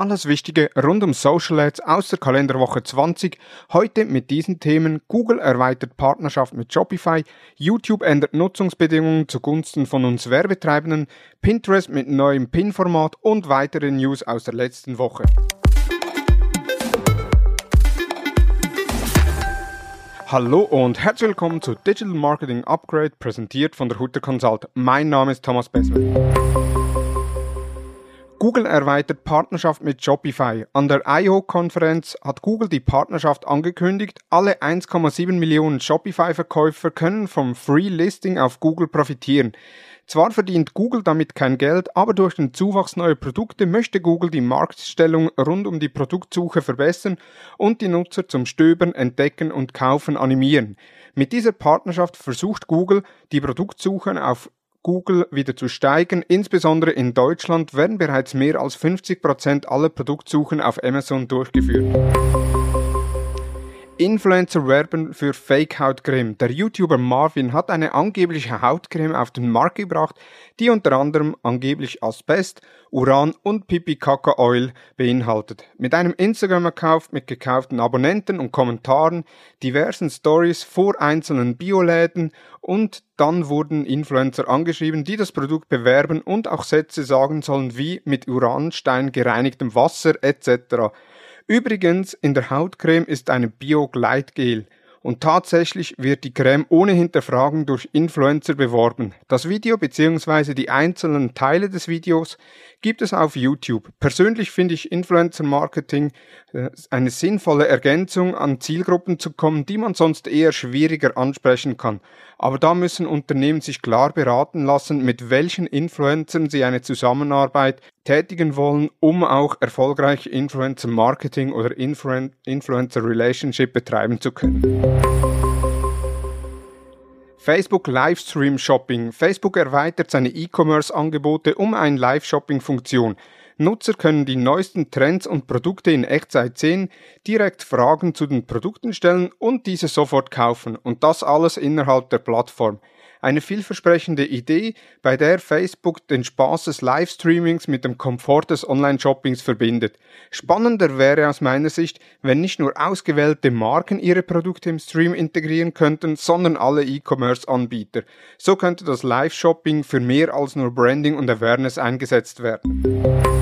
Alles Wichtige rund um Social Ads aus der Kalenderwoche 20. Heute mit diesen Themen Google erweitert Partnerschaft mit Shopify, YouTube ändert Nutzungsbedingungen zugunsten von uns Werbetreibenden, Pinterest mit neuem Pin-Format und weitere News aus der letzten Woche. Hallo und herzlich willkommen zu Digital Marketing Upgrade, präsentiert von der Hutter Consult. Mein Name ist Thomas Bessmann. Erweitert Partnerschaft mit Shopify. An der I.O.-Konferenz hat Google die Partnerschaft angekündigt. Alle 1,7 Millionen Shopify-Verkäufer können vom Free Listing auf Google profitieren. Zwar verdient Google damit kein Geld, aber durch den Zuwachs neuer Produkte möchte Google die Marktstellung rund um die Produktsuche verbessern und die Nutzer zum Stöbern, Entdecken und Kaufen animieren. Mit dieser Partnerschaft versucht Google, die Produktsuche auf Google wieder zu steigen. Insbesondere in Deutschland werden bereits mehr als 50 Prozent aller Produktsuchen auf Amazon durchgeführt. Influencer werben für Fake-Hautcreme. Der YouTuber Marvin hat eine angebliche Hautcreme auf den Markt gebracht, die unter anderem angeblich Asbest, Uran und Pipi-Kaka-Oil beinhaltet. Mit einem Instagram-Account mit gekauften Abonnenten und Kommentaren, diversen Stories vor einzelnen Bioläden und dann wurden Influencer angeschrieben, die das Produkt bewerben und auch Sätze sagen sollen wie mit Uranstein gereinigtem Wasser etc. Übrigens, in der Hautcreme ist eine Bio-Gleitgel und tatsächlich wird die Creme ohne Hinterfragen durch Influencer beworben. Das Video bzw. die einzelnen Teile des Videos gibt es auf YouTube. Persönlich finde ich Influencer Marketing äh, eine sinnvolle Ergänzung an Zielgruppen zu kommen, die man sonst eher schwieriger ansprechen kann. Aber da müssen Unternehmen sich klar beraten lassen, mit welchen Influencern sie eine Zusammenarbeit tätigen wollen, um auch erfolgreich Influencer Marketing oder Influen Influencer Relationship betreiben zu können. Facebook Livestream Shopping. Facebook erweitert seine E-Commerce-Angebote um eine Live-Shopping-Funktion. Nutzer können die neuesten Trends und Produkte in Echtzeit sehen, direkt Fragen zu den Produkten stellen und diese sofort kaufen. Und das alles innerhalb der Plattform. Eine vielversprechende Idee, bei der Facebook den Spaß des Livestreamings mit dem Komfort des Online-Shoppings verbindet. Spannender wäre aus meiner Sicht, wenn nicht nur ausgewählte Marken ihre Produkte im Stream integrieren könnten, sondern alle E-Commerce-Anbieter. So könnte das Live-Shopping für mehr als nur Branding und Awareness eingesetzt werden.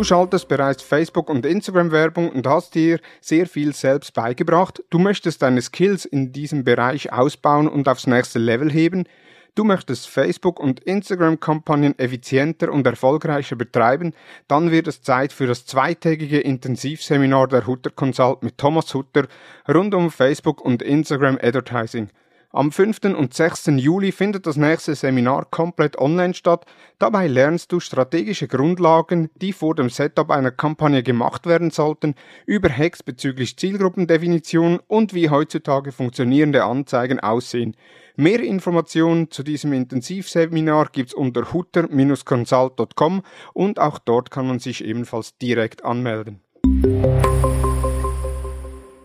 Du schaltest bereits Facebook und Instagram Werbung und hast dir sehr viel selbst beigebracht. Du möchtest deine Skills in diesem Bereich ausbauen und aufs nächste Level heben. Du möchtest Facebook und Instagram Kampagnen effizienter und erfolgreicher betreiben, dann wird es Zeit für das zweitägige Intensivseminar der Hutter Consult mit Thomas Hutter rund um Facebook und Instagram Advertising. Am 5. und 6. Juli findet das nächste Seminar komplett online statt. Dabei lernst du strategische Grundlagen, die vor dem Setup einer Kampagne gemacht werden sollten, über Hacks bezüglich Zielgruppendefinition und wie heutzutage funktionierende Anzeigen aussehen. Mehr Informationen zu diesem Intensivseminar gibt's unter hutter-consult.com und auch dort kann man sich ebenfalls direkt anmelden.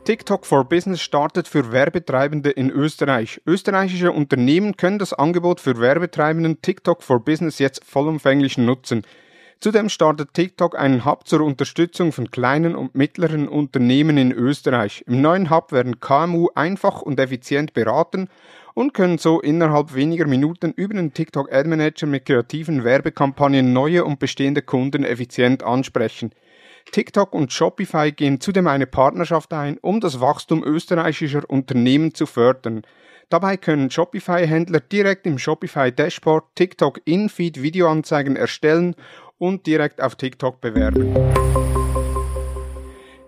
TikTok for Business startet für Werbetreibende in Österreich. Österreichische Unternehmen können das Angebot für Werbetreibenden TikTok for Business jetzt vollumfänglich nutzen. Zudem startet TikTok einen Hub zur Unterstützung von kleinen und mittleren Unternehmen in Österreich. Im neuen Hub werden KMU einfach und effizient beraten und können so innerhalb weniger Minuten über den TikTok Ad Manager mit kreativen Werbekampagnen neue und bestehende Kunden effizient ansprechen. TikTok und Shopify gehen zudem eine Partnerschaft ein, um das Wachstum österreichischer Unternehmen zu fördern. Dabei können Shopify-Händler direkt im Shopify-Dashboard TikTok In-Feed Videoanzeigen erstellen und direkt auf TikTok bewerben.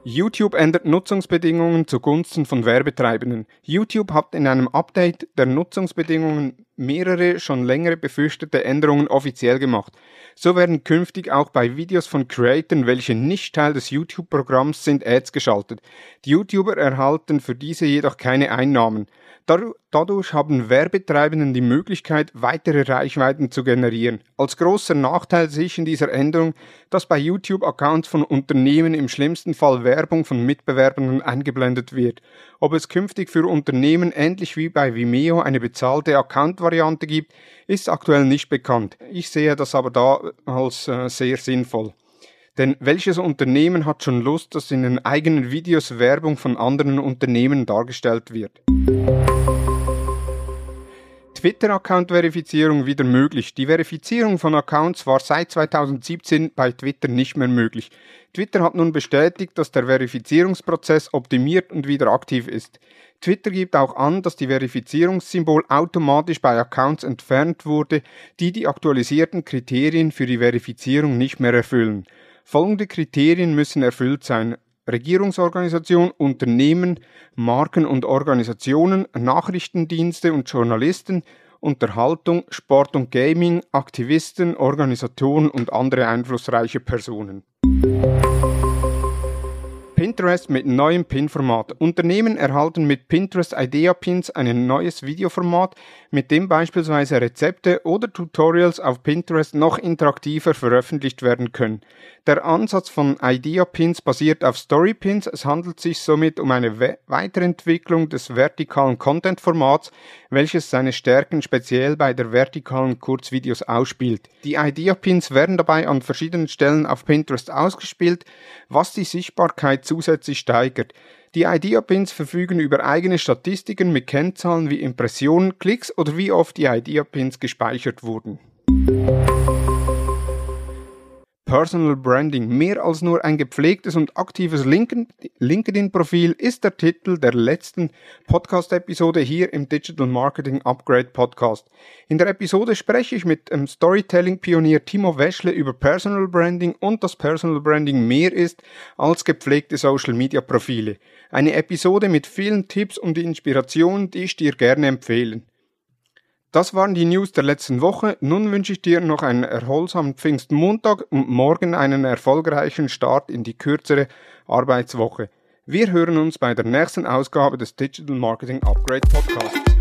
YouTube ändert Nutzungsbedingungen zugunsten von Werbetreibenden. YouTube hat in einem Update der Nutzungsbedingungen mehrere schon längere befürchtete Änderungen offiziell gemacht. So werden künftig auch bei Videos von Creatoren, welche nicht Teil des YouTube-Programms sind, Ads geschaltet. Die YouTuber erhalten für diese jedoch keine Einnahmen. Dadurch haben Werbetreibenden die Möglichkeit, weitere Reichweiten zu generieren. Als großer Nachteil sehe ich in dieser Änderung, dass bei YouTube-Accounts von Unternehmen im schlimmsten Fall Werbung von Mitbewerbern eingeblendet wird. Ob es künftig für Unternehmen ähnlich wie bei Vimeo eine bezahlte Account-Variante gibt, ist aktuell nicht bekannt. Ich sehe das aber da als äh, sehr sinnvoll. Denn welches Unternehmen hat schon Lust, dass in den eigenen Videos Werbung von anderen Unternehmen dargestellt wird? Twitter-Account-Verifizierung wieder möglich. Die Verifizierung von Accounts war seit 2017 bei Twitter nicht mehr möglich. Twitter hat nun bestätigt, dass der Verifizierungsprozess optimiert und wieder aktiv ist. Twitter gibt auch an, dass die Verifizierungssymbol automatisch bei Accounts entfernt wurde, die die aktualisierten Kriterien für die Verifizierung nicht mehr erfüllen. Folgende Kriterien müssen erfüllt sein. Regierungsorganisation, Unternehmen, Marken und Organisationen, Nachrichtendienste und Journalisten, Unterhaltung, Sport und Gaming, Aktivisten, Organisatoren und andere einflussreiche Personen. Pinterest mit neuem Pin-Format. Unternehmen erhalten mit Pinterest Idea Pins ein neues Videoformat, mit dem beispielsweise Rezepte oder Tutorials auf Pinterest noch interaktiver veröffentlicht werden können. Der Ansatz von Idea Pins basiert auf Story Pins. Es handelt sich somit um eine We Weiterentwicklung des vertikalen Content Formats, welches seine Stärken speziell bei der vertikalen Kurzvideos ausspielt. Die Idea Pins werden dabei an verschiedenen Stellen auf Pinterest ausgespielt, was die Sichtbarkeit zusätzlich steigert. Die Idea-Pins verfügen über eigene Statistiken mit Kennzahlen wie Impressionen, Klicks oder wie oft die Idea-Pins gespeichert wurden. Personal Branding. Mehr als nur ein gepflegtes und aktives LinkedIn-Profil ist der Titel der letzten Podcast-Episode hier im Digital Marketing Upgrade Podcast. In der Episode spreche ich mit dem Storytelling-Pionier Timo Weschle über Personal Branding und dass Personal Branding mehr ist als gepflegte Social-Media-Profile. Eine Episode mit vielen Tipps und Inspirationen, die ich dir gerne empfehlen. Das waren die News der letzten Woche. Nun wünsche ich dir noch einen erholsamen Pfingstmontag und morgen einen erfolgreichen Start in die kürzere Arbeitswoche. Wir hören uns bei der nächsten Ausgabe des Digital Marketing Upgrade Podcasts.